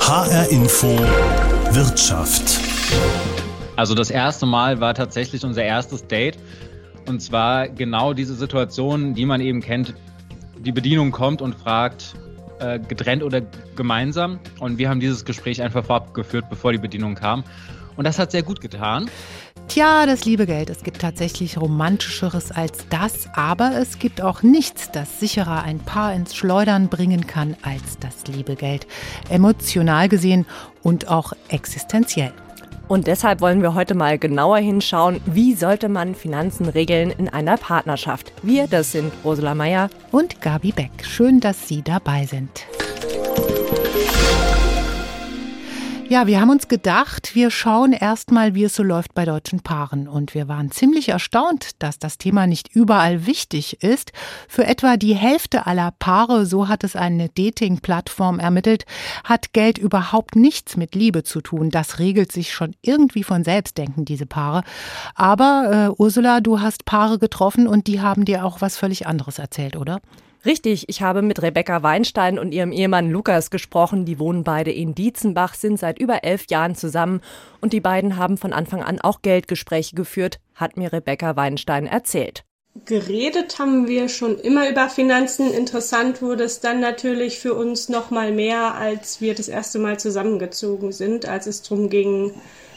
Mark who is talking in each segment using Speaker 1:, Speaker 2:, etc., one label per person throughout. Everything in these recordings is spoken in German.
Speaker 1: HR Info Wirtschaft.
Speaker 2: Also das erste Mal war tatsächlich unser erstes Date. Und zwar genau diese Situation, die man eben kennt. Die Bedienung kommt und fragt, äh, getrennt oder gemeinsam. Und wir haben dieses Gespräch einfach vorab geführt, bevor die Bedienung kam. Und das hat sehr gut getan.
Speaker 3: Tja, das liebe Geld. Es gibt tatsächlich romantischeres als das, aber es gibt auch nichts, das sicherer ein Paar ins Schleudern bringen kann als das liebe Geld. Emotional gesehen und auch existenziell.
Speaker 4: Und deshalb wollen wir heute mal genauer hinschauen, wie sollte man Finanzen regeln in einer Partnerschaft. Wir, das sind Ursula Meier
Speaker 3: und Gabi Beck. Schön, dass Sie dabei sind. Ja, wir haben uns gedacht, wir schauen erstmal, wie es so läuft bei deutschen Paaren. Und wir waren ziemlich erstaunt, dass das Thema nicht überall wichtig ist. Für etwa die Hälfte aller Paare, so hat es eine Dating-Plattform ermittelt, hat Geld überhaupt nichts mit Liebe zu tun. Das regelt sich schon irgendwie von selbst, denken diese Paare. Aber äh, Ursula, du hast Paare getroffen und die haben dir auch was völlig anderes erzählt, oder?
Speaker 4: Richtig, ich habe mit Rebecca Weinstein und ihrem Ehemann Lukas gesprochen. Die wohnen beide in Dietzenbach, sind seit über elf Jahren zusammen und die beiden haben von Anfang an auch Geldgespräche geführt, hat mir Rebecca Weinstein erzählt.
Speaker 5: Geredet haben wir schon immer über Finanzen. Interessant wurde es dann natürlich für uns noch mal mehr, als wir das erste Mal zusammengezogen sind, als es darum ging,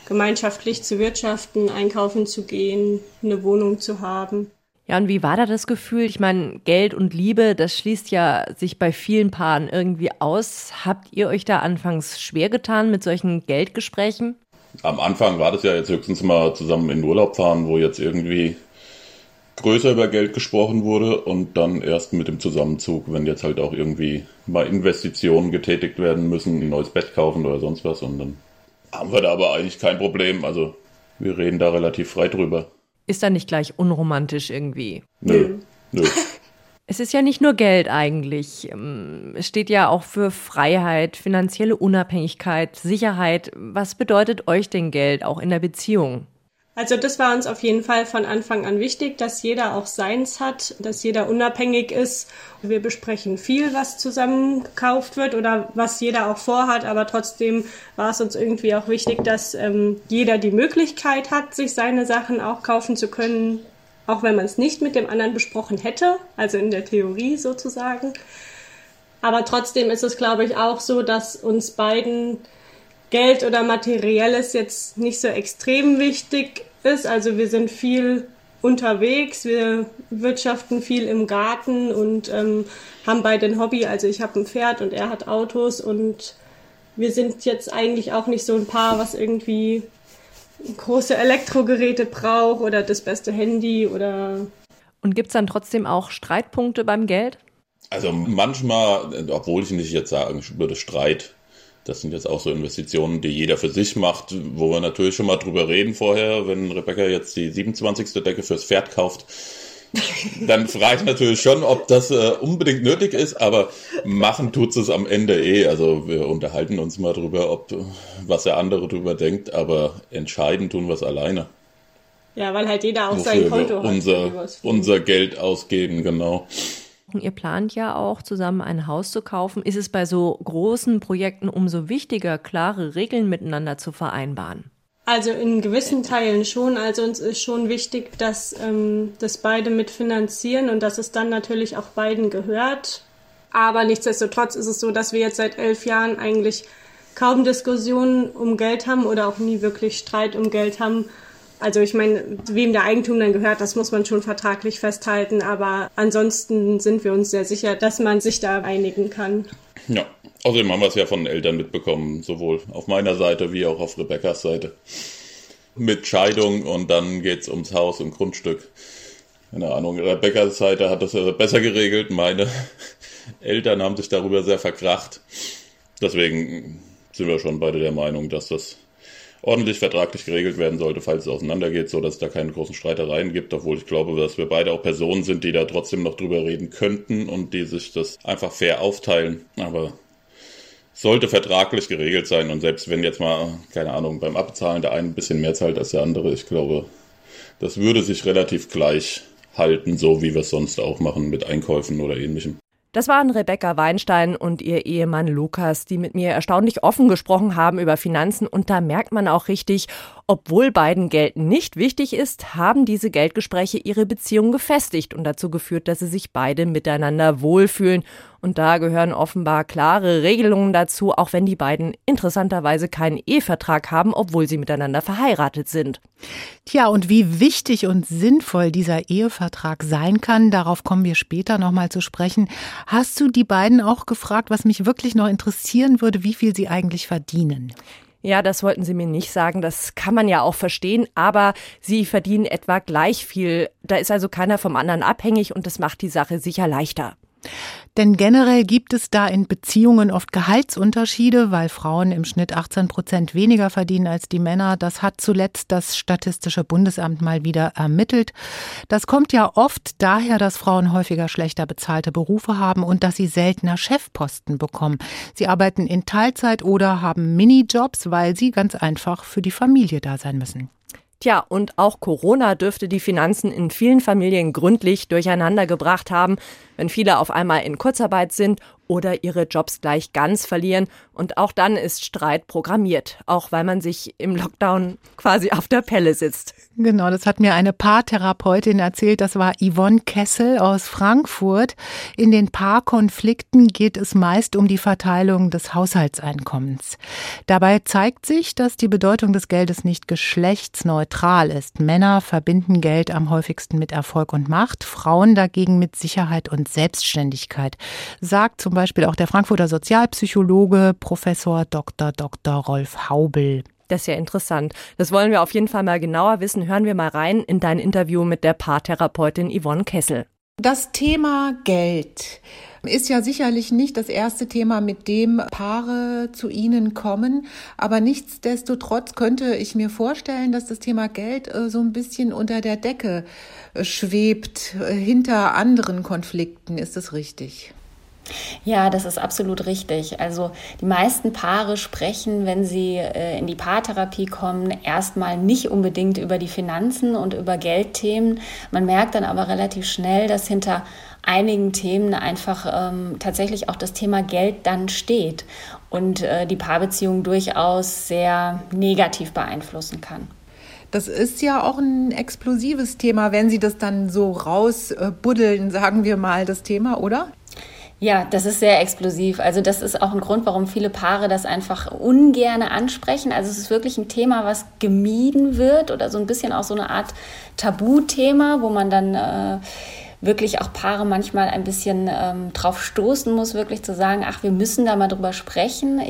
Speaker 5: gemeinschaftlich zu wirtschaften, einkaufen zu gehen, eine Wohnung zu haben.
Speaker 4: Ja, und wie war da das Gefühl? Ich meine, Geld und Liebe, das schließt ja sich bei vielen Paaren irgendwie aus. Habt ihr euch da anfangs schwer getan mit solchen Geldgesprächen?
Speaker 6: Am Anfang war das ja jetzt höchstens mal zusammen in Urlaub fahren, wo jetzt irgendwie größer über Geld gesprochen wurde und dann erst mit dem Zusammenzug, wenn jetzt halt auch irgendwie mal Investitionen getätigt werden müssen, ein neues Bett kaufen oder sonst was und dann haben wir da aber eigentlich kein Problem. Also wir reden da relativ frei drüber
Speaker 4: ist da nicht gleich unromantisch irgendwie.
Speaker 6: Nö. Nö.
Speaker 4: Es ist ja nicht nur Geld eigentlich. Ähm, es steht ja auch für Freiheit, finanzielle Unabhängigkeit, Sicherheit. Was bedeutet euch denn Geld auch in der Beziehung?
Speaker 5: Also das war uns auf jeden Fall von Anfang an wichtig, dass jeder auch seins hat, dass jeder unabhängig ist. Wir besprechen viel, was zusammen gekauft wird oder was jeder auch vorhat, aber trotzdem war es uns irgendwie auch wichtig, dass ähm, jeder die Möglichkeit hat, sich seine Sachen auch kaufen zu können, auch wenn man es nicht mit dem anderen besprochen hätte, also in der Theorie sozusagen. Aber trotzdem ist es, glaube ich, auch so, dass uns beiden Geld oder Materielles jetzt nicht so extrem wichtig ist. Also wir sind viel unterwegs, wir wirtschaften viel im Garten und ähm, haben beide ein Hobby. Also ich habe ein Pferd und er hat Autos und wir sind jetzt eigentlich auch nicht so ein Paar, was irgendwie große Elektrogeräte braucht oder das beste Handy oder.
Speaker 4: Und gibt es dann trotzdem auch Streitpunkte beim Geld?
Speaker 6: Also manchmal, obwohl ich nicht jetzt sagen würde Streit, das sind jetzt auch so Investitionen, die jeder für sich macht, wo wir natürlich schon mal drüber reden vorher, wenn Rebecca jetzt die 27. Decke fürs Pferd kauft. dann frage ich natürlich schon, ob das äh, unbedingt nötig ist, aber machen tut es am Ende eh. Also wir unterhalten uns mal drüber, ob was der andere drüber denkt, aber entscheiden tun wir es alleine.
Speaker 5: Ja, weil halt jeder auch sein Konto
Speaker 6: hat. Unser, unser Geld ausgeben, genau.
Speaker 4: Ihr plant ja auch zusammen ein Haus zu kaufen. Ist es bei so großen Projekten umso wichtiger, klare Regeln miteinander zu vereinbaren?
Speaker 5: Also in gewissen Teilen schon. Also uns ist schon wichtig, dass ähm, das beide mitfinanzieren und dass es dann natürlich auch beiden gehört. Aber nichtsdestotrotz ist es so, dass wir jetzt seit elf Jahren eigentlich kaum Diskussionen um Geld haben oder auch nie wirklich Streit um Geld haben. Also ich meine, wem der Eigentum dann gehört, das muss man schon vertraglich festhalten. Aber ansonsten sind wir uns sehr sicher, dass man sich da einigen kann.
Speaker 6: Ja, außerdem haben wir es ja von den Eltern mitbekommen, sowohl auf meiner Seite wie auch auf Rebekkas Seite. Mit Scheidung und dann geht es ums Haus und Grundstück. Keine Ahnung, Rebekkas Seite hat das besser geregelt. Meine Eltern haben sich darüber sehr verkracht. Deswegen sind wir schon beide der Meinung, dass das ordentlich vertraglich geregelt werden sollte, falls es auseinandergeht, so dass es da keine großen Streitereien gibt, obwohl ich glaube, dass wir beide auch Personen sind, die da trotzdem noch drüber reden könnten und die sich das einfach fair aufteilen. Aber sollte vertraglich geregelt sein und selbst wenn jetzt mal, keine Ahnung, beim Abzahlen der eine ein bisschen mehr zahlt als der andere, ich glaube, das würde sich relativ gleich halten, so wie wir es sonst auch machen mit Einkäufen oder ähnlichem.
Speaker 4: Das waren Rebecca Weinstein und ihr Ehemann Lukas, die mit mir erstaunlich offen gesprochen haben über Finanzen. Und da merkt man auch richtig, obwohl beiden Geld nicht wichtig ist, haben diese Geldgespräche ihre Beziehung gefestigt und dazu geführt, dass sie sich beide miteinander wohlfühlen. Und da gehören offenbar klare Regelungen dazu, auch wenn die beiden interessanterweise keinen Ehevertrag haben, obwohl sie miteinander verheiratet sind.
Speaker 3: Tja, und wie wichtig und sinnvoll dieser Ehevertrag sein kann, darauf kommen wir später nochmal zu sprechen. Hast du die beiden auch gefragt, was mich wirklich noch interessieren würde, wie viel sie eigentlich verdienen?
Speaker 4: Ja, das wollten Sie mir nicht sagen. Das kann man ja auch verstehen. Aber Sie verdienen etwa gleich viel. Da ist also keiner vom anderen abhängig und das macht die Sache sicher leichter.
Speaker 3: Denn generell gibt es da in Beziehungen oft Gehaltsunterschiede, weil Frauen im Schnitt 18 Prozent weniger verdienen als die Männer. Das hat zuletzt das Statistische Bundesamt mal wieder ermittelt. Das kommt ja oft daher, dass Frauen häufiger schlechter bezahlte Berufe haben und dass sie seltener Chefposten bekommen. Sie arbeiten in Teilzeit oder haben Minijobs, weil sie ganz einfach für die Familie da sein müssen.
Speaker 4: Tja, und auch Corona dürfte die Finanzen in vielen Familien gründlich durcheinander gebracht haben, wenn viele auf einmal in Kurzarbeit sind oder ihre Jobs gleich ganz verlieren. Und auch dann ist Streit programmiert, auch weil man sich im Lockdown quasi auf der Pelle sitzt.
Speaker 3: Genau, das hat mir eine Paartherapeutin erzählt. Das war Yvonne Kessel aus Frankfurt. In den Paarkonflikten geht es meist um die Verteilung des Haushaltseinkommens. Dabei zeigt sich, dass die Bedeutung des Geldes nicht geschlechtsneutral ist. Männer verbinden Geld am häufigsten mit Erfolg und Macht, Frauen dagegen mit Sicherheit und Selbstständigkeit, sagt zum Beispiel auch der Frankfurter Sozialpsychologe Professor Dr. Dr. Rolf Haubel.
Speaker 4: Das ist ja interessant. Das wollen wir auf jeden Fall mal genauer wissen. Hören wir mal rein in dein Interview mit der Paartherapeutin Yvonne Kessel.
Speaker 3: Das Thema Geld ist ja sicherlich nicht das erste Thema, mit dem Paare zu Ihnen kommen. Aber nichtsdestotrotz könnte ich mir vorstellen, dass das Thema Geld äh, so ein bisschen unter der Decke äh, schwebt, äh, hinter anderen Konflikten. Ist das richtig?
Speaker 7: Ja, das ist absolut richtig. Also die meisten Paare sprechen, wenn sie äh, in die Paartherapie kommen, erstmal nicht unbedingt über die Finanzen und über Geldthemen. Man merkt dann aber relativ schnell, dass hinter einigen Themen einfach ähm, tatsächlich auch das Thema Geld dann steht und äh, die Paarbeziehung durchaus sehr negativ beeinflussen kann.
Speaker 3: Das ist ja auch ein explosives Thema, wenn Sie das dann so rausbuddeln, sagen wir mal, das Thema, oder?
Speaker 7: Ja, das ist sehr explosiv. Also das ist auch ein Grund, warum viele Paare das einfach ungerne ansprechen. Also es ist wirklich ein Thema, was gemieden wird oder so ein bisschen auch so eine Art Tabuthema, wo man dann äh, wirklich auch Paare manchmal ein bisschen ähm, drauf stoßen muss, wirklich zu sagen, ach, wir müssen da mal drüber sprechen.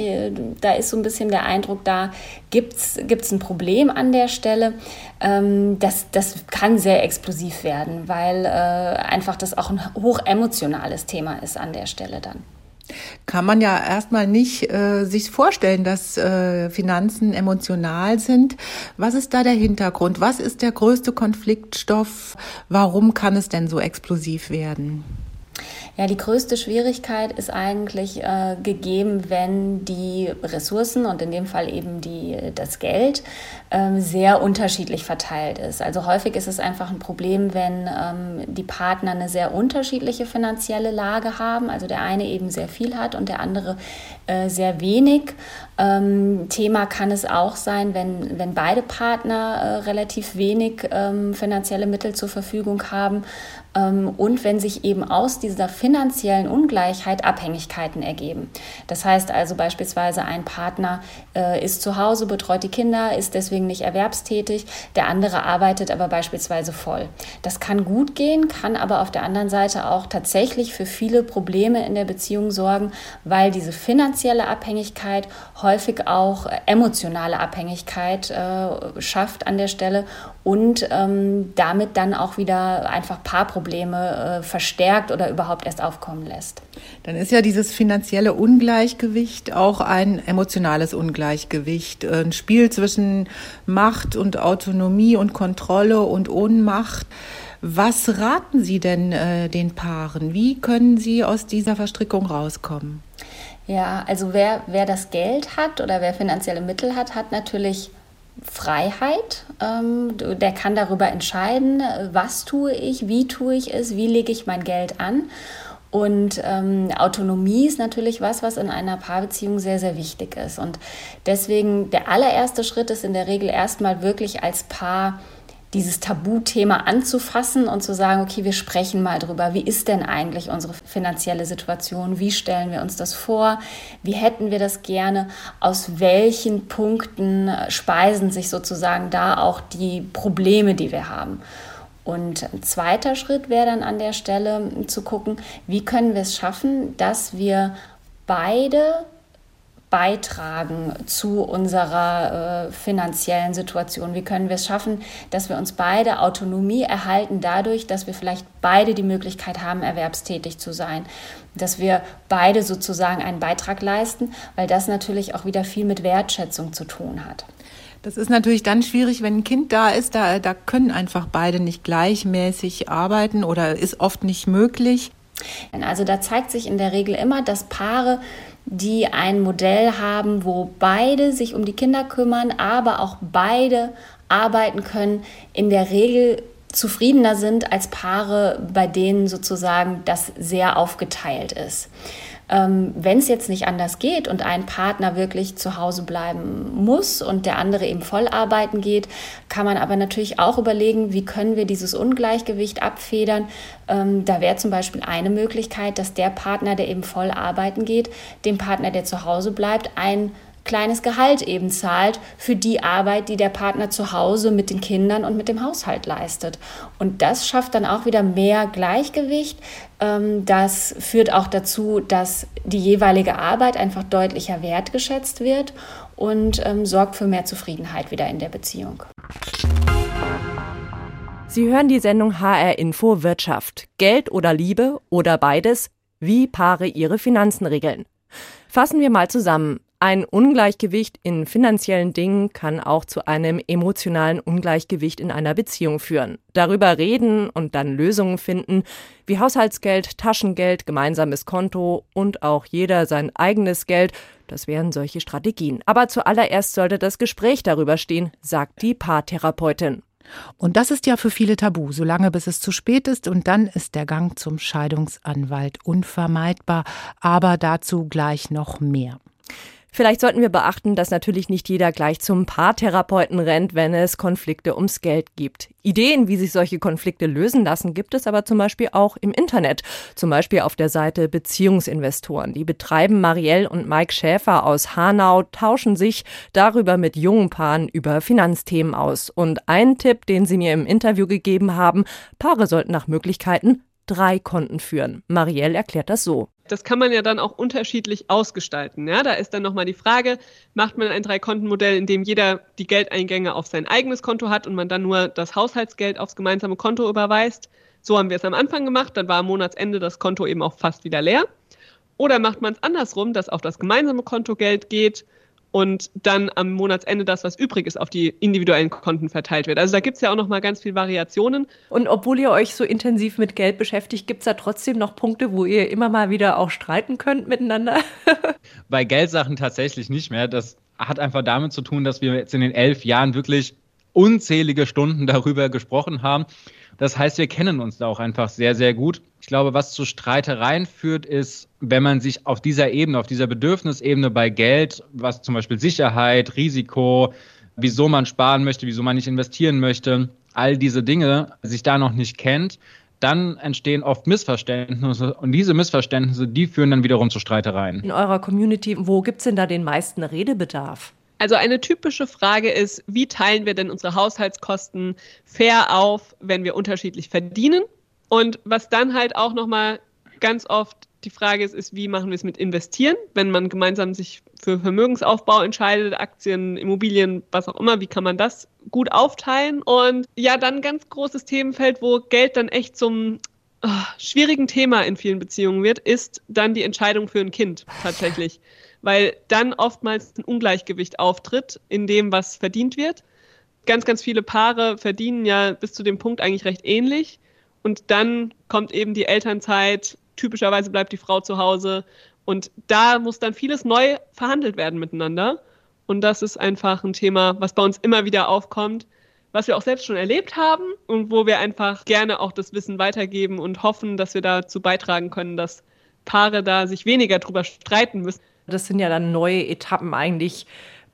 Speaker 7: Da ist so ein bisschen der Eindruck da, gibt es ein Problem an der Stelle. Ähm, das, das kann sehr explosiv werden, weil äh, einfach das auch ein hoch emotionales Thema ist an der Stelle dann
Speaker 3: kann man ja erstmal nicht äh, sich vorstellen, dass äh, Finanzen emotional sind. Was ist da der Hintergrund? Was ist der größte Konfliktstoff? Warum kann es denn so explosiv werden?
Speaker 7: Ja, die größte Schwierigkeit ist eigentlich äh, gegeben, wenn die Ressourcen und in dem Fall eben die, das Geld ähm, sehr unterschiedlich verteilt ist. Also häufig ist es einfach ein Problem, wenn ähm, die Partner eine sehr unterschiedliche finanzielle Lage haben. Also der eine eben sehr viel hat und der andere äh, sehr wenig. Ähm, Thema kann es auch sein, wenn, wenn beide Partner äh, relativ wenig ähm, finanzielle Mittel zur Verfügung haben ähm, und wenn sich eben aus dieser finanziellen Ungleichheit Abhängigkeiten ergeben. Das heißt also beispielsweise ein Partner äh, ist zu Hause, betreut die Kinder, ist deswegen nicht erwerbstätig, der andere arbeitet aber beispielsweise voll. Das kann gut gehen, kann aber auf der anderen Seite auch tatsächlich für viele Probleme in der Beziehung sorgen, weil diese finanzielle Abhängigkeit häufig auch emotionale Abhängigkeit äh, schafft an der Stelle und ähm, damit dann auch wieder einfach Paarprobleme äh, verstärkt oder überhaupt erst aufkommen lässt.
Speaker 3: Dann ist ja dieses finanzielle Ungleichgewicht auch ein emotionales Ungleichgewicht, ein Spiel zwischen Macht und Autonomie und Kontrolle und Ohnmacht. Was raten Sie denn äh, den Paaren? Wie können sie aus dieser Verstrickung rauskommen?
Speaker 7: Ja, also wer, wer das Geld hat oder wer finanzielle Mittel hat, hat natürlich Freiheit. Ähm, der kann darüber entscheiden, was tue ich, wie tue ich es, wie lege ich mein Geld an. Und ähm, Autonomie ist natürlich was, was in einer Paarbeziehung sehr, sehr wichtig ist. Und deswegen der allererste Schritt ist in der Regel erstmal wirklich als Paar dieses Tabuthema anzufassen und zu sagen, okay, wir sprechen mal drüber, wie ist denn eigentlich unsere finanzielle Situation, wie stellen wir uns das vor, wie hätten wir das gerne, aus welchen Punkten speisen sich sozusagen da auch die Probleme, die wir haben. Und ein zweiter Schritt wäre dann an der Stelle zu gucken, wie können wir es schaffen, dass wir beide beitragen zu unserer äh, finanziellen Situation? Wie können wir es schaffen, dass wir uns beide Autonomie erhalten dadurch, dass wir vielleicht beide die Möglichkeit haben, erwerbstätig zu sein? Dass wir beide sozusagen einen Beitrag leisten, weil das natürlich auch wieder viel mit Wertschätzung zu tun hat.
Speaker 3: Das ist natürlich dann schwierig, wenn ein Kind da ist. Da, da können einfach beide nicht gleichmäßig arbeiten oder ist oft nicht möglich.
Speaker 7: Also da zeigt sich in der Regel immer, dass Paare, die ein Modell haben, wo beide sich um die Kinder kümmern, aber auch beide arbeiten können, in der Regel zufriedener sind als Paare, bei denen sozusagen das sehr aufgeteilt ist. Ähm, Wenn es jetzt nicht anders geht und ein Partner wirklich zu Hause bleiben muss und der andere eben voll arbeiten geht, kann man aber natürlich auch überlegen, wie können wir dieses Ungleichgewicht abfedern. Ähm, da wäre zum Beispiel eine Möglichkeit, dass der Partner, der eben voll arbeiten geht, dem Partner, der zu Hause bleibt, ein kleines Gehalt eben zahlt für die Arbeit, die der Partner zu Hause mit den Kindern und mit dem Haushalt leistet. Und das schafft dann auch wieder mehr Gleichgewicht. Ähm, das führt auch dazu, dass die jeweilige Arbeit einfach deutlicher wertgeschätzt wird und ähm, sorgt für mehr Zufriedenheit wieder in der Beziehung.
Speaker 4: Sie hören die Sendung HR Info Wirtschaft. Geld oder Liebe oder beides? Wie Paare ihre Finanzen regeln. Fassen wir mal zusammen. Ein Ungleichgewicht in finanziellen Dingen kann auch zu einem emotionalen Ungleichgewicht in einer Beziehung führen. Darüber reden und dann Lösungen finden, wie Haushaltsgeld, Taschengeld, gemeinsames Konto und auch jeder sein eigenes Geld, das wären solche Strategien. Aber zuallererst sollte das Gespräch darüber stehen, sagt die Paartherapeutin.
Speaker 3: Und das ist ja für viele tabu, solange bis es zu spät ist und dann ist der Gang zum Scheidungsanwalt unvermeidbar, aber dazu gleich noch mehr.
Speaker 4: Vielleicht sollten wir beachten, dass natürlich nicht jeder gleich zum Paartherapeuten rennt, wenn es Konflikte ums Geld gibt. Ideen, wie sich solche Konflikte lösen lassen, gibt es aber zum Beispiel auch im Internet. Zum Beispiel auf der Seite Beziehungsinvestoren. Die betreiben Marielle und Mike Schäfer aus Hanau, tauschen sich darüber mit jungen Paaren über Finanzthemen aus. Und ein Tipp, den sie mir im Interview gegeben haben, Paare sollten nach Möglichkeiten drei Konten führen. Marielle erklärt das so.
Speaker 8: Das kann man ja dann auch unterschiedlich ausgestalten. Ja? Da ist dann nochmal die Frage, macht man ein Dreikontenmodell, in dem jeder die Geldeingänge auf sein eigenes Konto hat und man dann nur das Haushaltsgeld aufs gemeinsame Konto überweist? So haben wir es am Anfang gemacht, dann war am Monatsende das Konto eben auch fast wieder leer. Oder macht man es andersrum, dass auf das gemeinsame Konto Geld geht und dann am Monatsende das, was übrig ist, auf die individuellen Konten verteilt wird. Also da gibt es ja auch noch mal ganz viele Variationen.
Speaker 4: Und obwohl ihr euch so intensiv mit Geld beschäftigt, gibt es da trotzdem noch Punkte, wo ihr immer mal wieder auch streiten könnt miteinander?
Speaker 2: Bei Geldsachen tatsächlich nicht mehr. Das hat einfach damit zu tun, dass wir jetzt in den elf Jahren wirklich unzählige Stunden darüber gesprochen haben. Das heißt, wir kennen uns da auch einfach sehr, sehr gut. Ich glaube, was zu Streitereien führt, ist, wenn man sich auf dieser Ebene, auf dieser Bedürfnisebene bei Geld, was zum Beispiel Sicherheit, Risiko, wieso man sparen möchte, wieso man nicht investieren möchte, all diese Dinge sich da noch nicht kennt, dann entstehen oft Missverständnisse und diese Missverständnisse, die führen dann wiederum zu Streitereien.
Speaker 4: In eurer Community, wo gibt es denn da den meisten Redebedarf?
Speaker 8: Also eine typische Frage ist, wie teilen wir denn unsere Haushaltskosten fair auf, wenn wir unterschiedlich verdienen? Und was dann halt auch nochmal ganz oft die Frage ist, ist, wie machen wir es mit Investieren, wenn man gemeinsam sich für Vermögensaufbau entscheidet, Aktien, Immobilien, was auch immer, wie kann man das gut aufteilen? Und ja, dann ein ganz großes Themenfeld, wo Geld dann echt zum oh, schwierigen Thema in vielen Beziehungen wird, ist dann die Entscheidung für ein Kind tatsächlich weil dann oftmals ein Ungleichgewicht auftritt in dem, was verdient wird. Ganz, ganz viele Paare verdienen ja bis zu dem Punkt eigentlich recht ähnlich. Und dann kommt eben die Elternzeit, typischerweise bleibt die Frau zu Hause. Und da muss dann vieles neu verhandelt werden miteinander. Und das ist einfach ein Thema, was bei uns immer wieder aufkommt, was wir auch selbst schon erlebt haben und wo wir einfach gerne auch das Wissen weitergeben und hoffen, dass wir dazu beitragen können, dass Paare da sich weniger drüber streiten müssen.
Speaker 4: Das sind ja dann neue Etappen eigentlich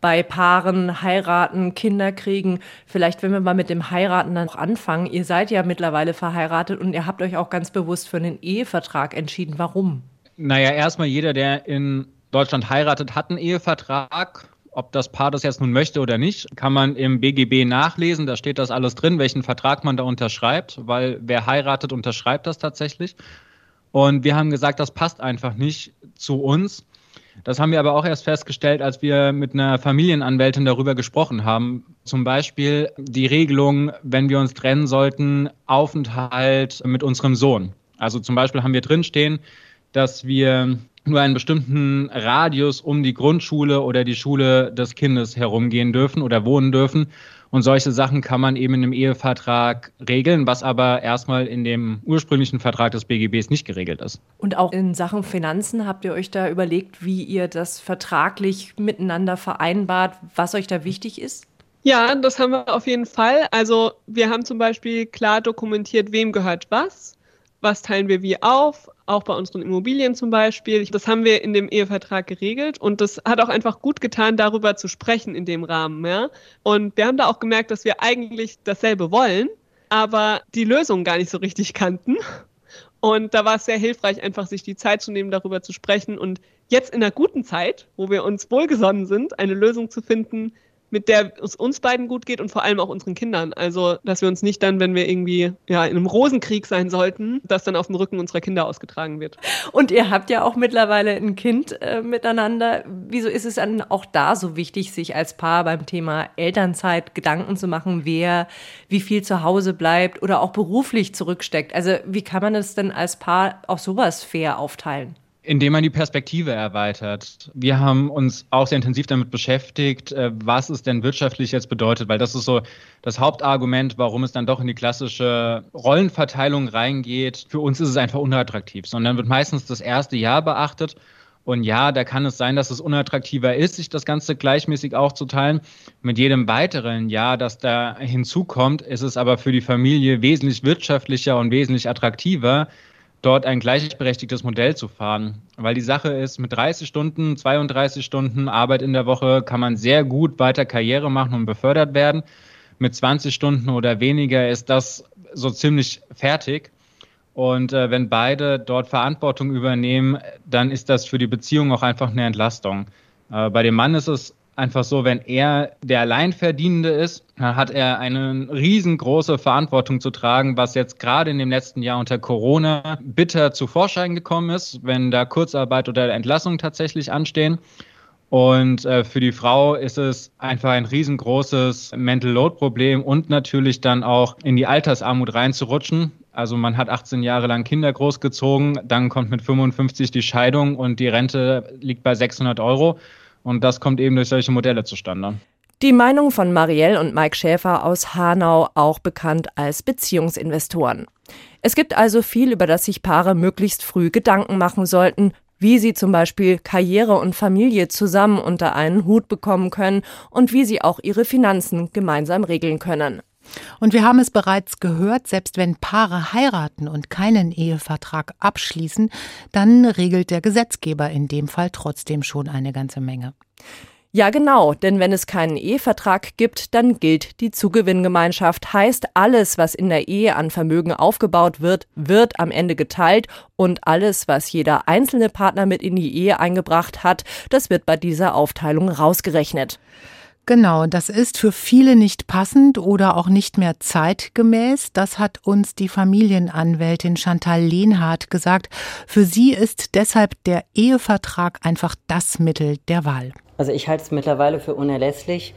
Speaker 4: bei Paaren, heiraten, Kinder kriegen. Vielleicht, wenn wir mal mit dem Heiraten dann noch anfangen. Ihr seid ja mittlerweile verheiratet und ihr habt euch auch ganz bewusst für einen Ehevertrag entschieden. Warum?
Speaker 2: Naja, erstmal jeder, der in Deutschland heiratet, hat einen Ehevertrag. Ob das Paar das jetzt nun möchte oder nicht, kann man im BGB nachlesen. Da steht das alles drin, welchen Vertrag man da unterschreibt, weil wer heiratet, unterschreibt das tatsächlich. Und wir haben gesagt, das passt einfach nicht zu uns. Das haben wir aber auch erst festgestellt, als wir mit einer Familienanwältin darüber gesprochen haben. Zum Beispiel die Regelung, wenn wir uns trennen sollten, Aufenthalt mit unserem Sohn. Also zum Beispiel haben wir drinstehen, dass wir nur einen bestimmten Radius um die Grundschule oder die Schule des Kindes herumgehen dürfen oder wohnen dürfen. Und solche Sachen kann man eben in einem Ehevertrag regeln, was aber erstmal in dem ursprünglichen Vertrag des BGBs nicht geregelt ist.
Speaker 4: Und auch in Sachen Finanzen habt ihr euch da überlegt, wie ihr das vertraglich miteinander vereinbart, was euch da wichtig ist?
Speaker 8: Ja, das haben wir auf jeden Fall. Also wir haben zum Beispiel klar dokumentiert, wem gehört was was teilen wir wie auf, auch bei unseren Immobilien zum Beispiel. Das haben wir in dem Ehevertrag geregelt und das hat auch einfach gut getan, darüber zu sprechen in dem Rahmen. Ja? Und wir haben da auch gemerkt, dass wir eigentlich dasselbe wollen, aber die Lösung gar nicht so richtig kannten. Und da war es sehr hilfreich, einfach sich die Zeit zu nehmen, darüber zu sprechen und jetzt in einer guten Zeit, wo wir uns wohlgesonnen sind, eine Lösung zu finden, mit der es uns beiden gut geht und vor allem auch unseren Kindern. Also, dass wir uns nicht dann, wenn wir irgendwie ja, in einem Rosenkrieg sein sollten, das dann auf dem Rücken unserer Kinder ausgetragen wird.
Speaker 4: Und ihr habt ja auch mittlerweile ein Kind äh, miteinander. Wieso ist es dann auch da so wichtig, sich als Paar beim Thema Elternzeit Gedanken zu machen, wer wie viel zu Hause bleibt oder auch beruflich zurücksteckt? Also, wie kann man es denn als Paar auch sowas fair aufteilen?
Speaker 2: Indem man die Perspektive erweitert. Wir haben uns auch sehr intensiv damit beschäftigt, äh, was es denn wirtschaftlich jetzt bedeutet, weil das ist so das Hauptargument, warum es dann doch in die klassische Rollenverteilung reingeht. Für uns ist es einfach unattraktiv, sondern wird meistens das erste Jahr beachtet. Und ja, da kann es sein, dass es unattraktiver ist, sich das Ganze gleichmäßig aufzuteilen. Mit jedem weiteren Jahr, das da hinzukommt, ist es aber für die Familie wesentlich wirtschaftlicher und wesentlich attraktiver, dort ein gleichberechtigtes Modell zu fahren. Weil die Sache ist, mit 30 Stunden, 32 Stunden Arbeit in der Woche kann man sehr gut weiter Karriere machen und befördert werden. Mit 20 Stunden oder weniger ist das so ziemlich fertig. Und äh, wenn beide dort Verantwortung übernehmen, dann ist das für die Beziehung auch einfach eine Entlastung. Äh, bei dem Mann ist es einfach so, wenn er der Alleinverdienende ist, hat er eine riesengroße Verantwortung zu tragen, was jetzt gerade in dem letzten Jahr unter Corona bitter zu Vorschein gekommen ist, wenn da Kurzarbeit oder Entlassung tatsächlich anstehen. Und äh, für die Frau ist es einfach ein riesengroßes Mental Load Problem und natürlich dann auch in die Altersarmut reinzurutschen. Also man hat 18 Jahre lang Kinder großgezogen, dann kommt mit 55 die Scheidung und die Rente liegt bei 600 Euro. Und das kommt eben durch solche Modelle zustande.
Speaker 4: Die Meinung von Marielle und Mike Schäfer aus Hanau, auch bekannt als Beziehungsinvestoren. Es gibt also viel, über das sich Paare möglichst früh Gedanken machen sollten, wie sie zum Beispiel Karriere und Familie zusammen unter einen Hut bekommen können und wie sie auch ihre Finanzen gemeinsam regeln können.
Speaker 3: Und wir haben es bereits gehört, selbst wenn Paare heiraten und keinen Ehevertrag abschließen, dann regelt der Gesetzgeber in dem Fall trotzdem schon eine ganze Menge.
Speaker 4: Ja, genau, denn wenn es keinen Ehevertrag gibt, dann gilt die Zugewinngemeinschaft. Heißt, alles, was in der Ehe an Vermögen aufgebaut wird, wird am Ende geteilt und alles, was jeder einzelne Partner mit in die Ehe eingebracht hat, das wird bei dieser Aufteilung rausgerechnet.
Speaker 3: Genau, das ist für viele nicht passend oder auch nicht mehr zeitgemäß. Das hat uns die Familienanwältin Chantal Lehnhardt gesagt. Für sie ist deshalb der Ehevertrag einfach das Mittel der Wahl.
Speaker 9: Also ich halte es mittlerweile für unerlässlich,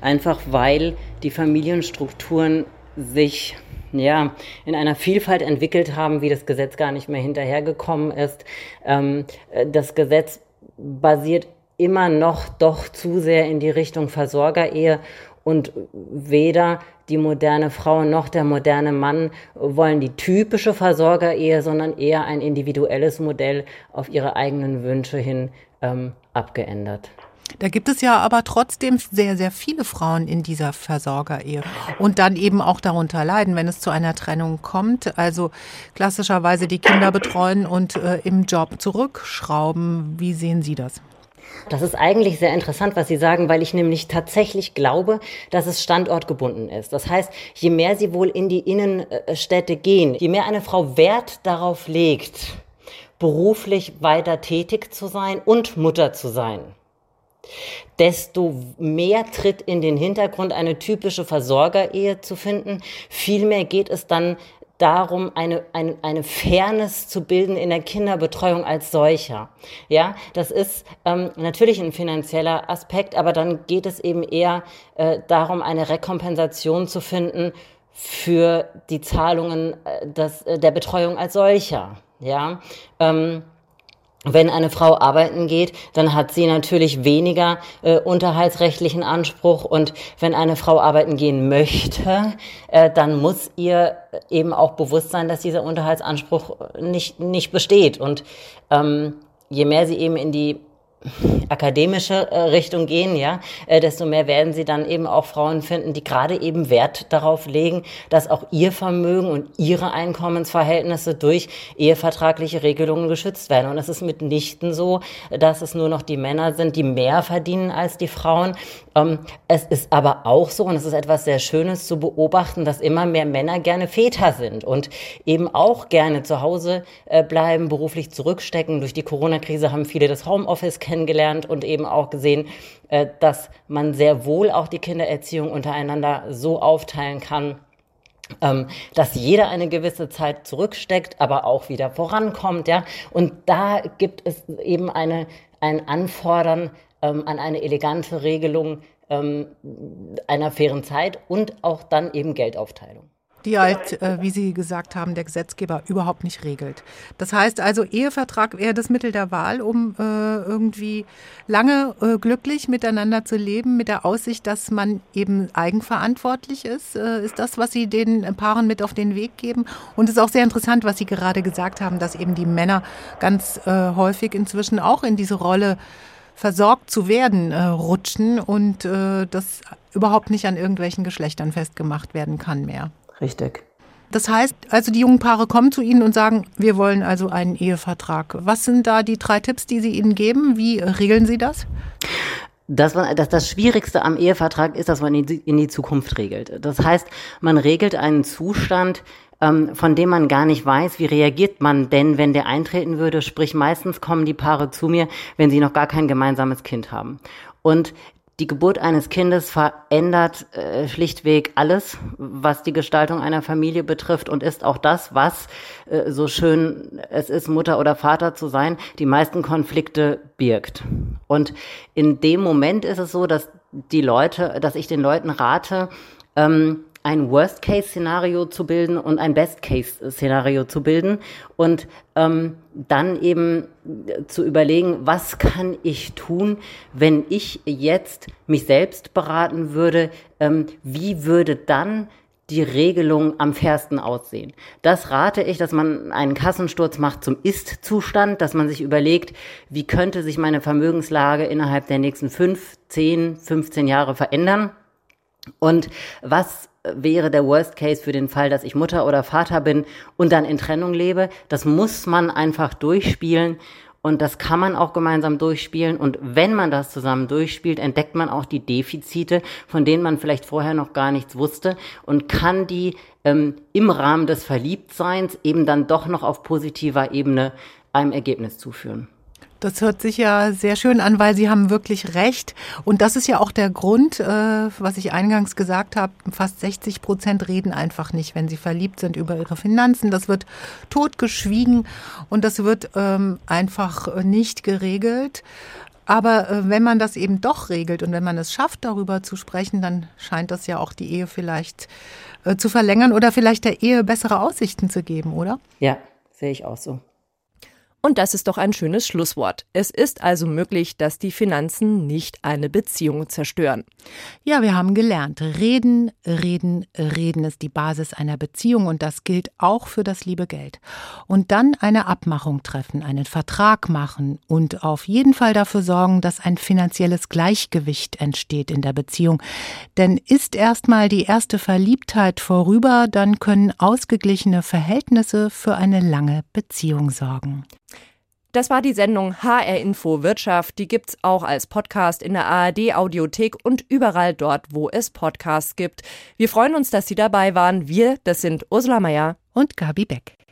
Speaker 9: einfach weil die Familienstrukturen sich ja, in einer Vielfalt entwickelt haben, wie das Gesetz gar nicht mehr hinterhergekommen ist. Ähm, das Gesetz basiert immer noch doch zu sehr in die Richtung Versorgerehe und weder die moderne Frau noch der moderne Mann wollen die typische Versorgerehe, sondern eher ein individuelles Modell auf ihre eigenen Wünsche hin ähm, abgeändert.
Speaker 3: Da gibt es ja aber trotzdem sehr, sehr viele Frauen in dieser Versorgerehe und dann eben auch darunter leiden, wenn es zu einer Trennung kommt. Also klassischerweise die Kinder betreuen und äh, im Job zurückschrauben. Wie sehen Sie das?
Speaker 9: Das ist eigentlich sehr interessant, was Sie sagen, weil ich nämlich tatsächlich glaube, dass es standortgebunden ist. Das heißt, je mehr Sie wohl in die Innenstädte gehen, je mehr eine Frau Wert darauf legt, beruflich weiter tätig zu sein und Mutter zu sein, desto mehr tritt in den Hintergrund eine typische Versorgerehe zu finden. Vielmehr geht es dann darum, eine, eine, eine Fairness zu bilden in der Kinderbetreuung als solcher. Ja, das ist ähm, natürlich ein finanzieller Aspekt, aber dann geht es eben eher äh, darum, eine Rekompensation zu finden für die Zahlungen äh, des, äh, der Betreuung als solcher. Ja, ähm, wenn eine Frau arbeiten geht, dann hat sie natürlich weniger äh, unterhaltsrechtlichen Anspruch. Und wenn eine Frau arbeiten gehen möchte, äh, dann muss ihr eben auch bewusst sein, dass dieser Unterhaltsanspruch nicht, nicht besteht. Und ähm, je mehr sie eben in die akademische äh, Richtung gehen, ja, äh, desto mehr werden sie dann eben auch Frauen finden, die gerade eben Wert darauf legen, dass auch ihr Vermögen und ihre Einkommensverhältnisse durch ehevertragliche Regelungen geschützt werden. Und es ist mitnichten so, dass es nur noch die Männer sind, die mehr verdienen als die Frauen. Ähm, es ist aber auch so, und es ist etwas sehr Schönes zu beobachten, dass immer mehr Männer gerne Väter sind und eben auch gerne zu Hause äh, bleiben, beruflich zurückstecken. Durch die Corona-Krise haben viele das Homeoffice kennengelernt kennengelernt und eben auch gesehen, äh, dass man sehr wohl auch die Kindererziehung untereinander so aufteilen kann, ähm, dass jeder eine gewisse Zeit zurücksteckt, aber auch wieder vorankommt, ja. Und da gibt es eben eine, ein Anfordern ähm, an eine elegante Regelung ähm, einer fairen Zeit und auch dann eben Geldaufteilung
Speaker 3: die halt, äh, wie Sie gesagt haben, der Gesetzgeber überhaupt nicht regelt. Das heißt also, Ehevertrag wäre das Mittel der Wahl, um äh, irgendwie lange äh, glücklich miteinander zu leben, mit der Aussicht, dass man eben eigenverantwortlich ist. Äh, ist das, was Sie den Paaren mit auf den Weg geben? Und es ist auch sehr interessant, was Sie gerade gesagt haben, dass eben die Männer ganz äh, häufig inzwischen auch in diese Rolle versorgt zu werden äh, rutschen und äh, das überhaupt nicht an irgendwelchen Geschlechtern festgemacht werden kann mehr.
Speaker 9: Richtig.
Speaker 3: Das heißt, also die jungen Paare kommen zu Ihnen und sagen, wir wollen also einen Ehevertrag. Was sind da die drei Tipps, die Sie ihnen geben? Wie regeln Sie das?
Speaker 9: Das, das, das Schwierigste am Ehevertrag ist, dass man in die, in die Zukunft regelt. Das heißt, man regelt einen Zustand, ähm, von dem man gar nicht weiß, wie reagiert man denn, wenn der eintreten würde. Sprich, meistens kommen die Paare zu mir, wenn sie noch gar kein gemeinsames Kind haben. Und die Geburt eines Kindes verändert äh, schlichtweg alles, was die Gestaltung einer Familie betrifft und ist auch das, was äh, so schön es ist, Mutter oder Vater zu sein, die meisten Konflikte birgt. Und in dem Moment ist es so, dass die Leute, dass ich den Leuten rate, ähm, ein Worst-Case-Szenario zu bilden und ein Best-Case-Szenario zu bilden und ähm, dann eben zu überlegen, was kann ich tun, wenn ich jetzt mich selbst beraten würde, ähm, wie würde dann die Regelung am fairsten aussehen. Das rate ich, dass man einen Kassensturz macht zum Ist-Zustand, dass man sich überlegt, wie könnte sich meine Vermögenslage innerhalb der nächsten fünf, zehn, 15 Jahre verändern und was wäre der Worst Case für den Fall, dass ich Mutter oder Vater bin und dann in Trennung lebe. Das muss man einfach durchspielen und das kann man auch gemeinsam durchspielen. Und wenn man das zusammen durchspielt, entdeckt man auch die Defizite, von denen man vielleicht vorher noch gar nichts wusste und kann die ähm, im Rahmen des Verliebtseins eben dann doch noch auf positiver Ebene einem Ergebnis zuführen.
Speaker 3: Das hört sich ja sehr schön an, weil Sie haben wirklich recht. Und das ist ja auch der Grund, äh, was ich eingangs gesagt habe. Fast 60 Prozent reden einfach nicht, wenn sie verliebt sind, über ihre Finanzen. Das wird totgeschwiegen und das wird ähm, einfach nicht geregelt. Aber äh, wenn man das eben doch regelt und wenn man es schafft, darüber zu sprechen, dann scheint das ja auch die Ehe vielleicht äh, zu verlängern oder vielleicht der Ehe bessere Aussichten zu geben, oder?
Speaker 9: Ja, sehe ich auch so.
Speaker 4: Und das ist doch ein schönes Schlusswort. Es ist also möglich, dass die Finanzen nicht eine Beziehung zerstören.
Speaker 3: Ja, wir haben gelernt, reden, reden, reden ist die Basis einer Beziehung und das gilt auch für das liebe Geld. Und dann eine Abmachung treffen, einen Vertrag machen und auf jeden Fall dafür sorgen, dass ein finanzielles Gleichgewicht entsteht in der Beziehung. Denn ist erstmal die erste Verliebtheit vorüber, dann können ausgeglichene Verhältnisse für eine lange Beziehung sorgen.
Speaker 4: Das war die Sendung HR Info Wirtschaft. Die gibt's auch als Podcast in der ARD Audiothek und überall dort, wo es Podcasts gibt. Wir freuen uns, dass Sie dabei waren. Wir, das sind Ursula Meier
Speaker 3: und Gabi Beck.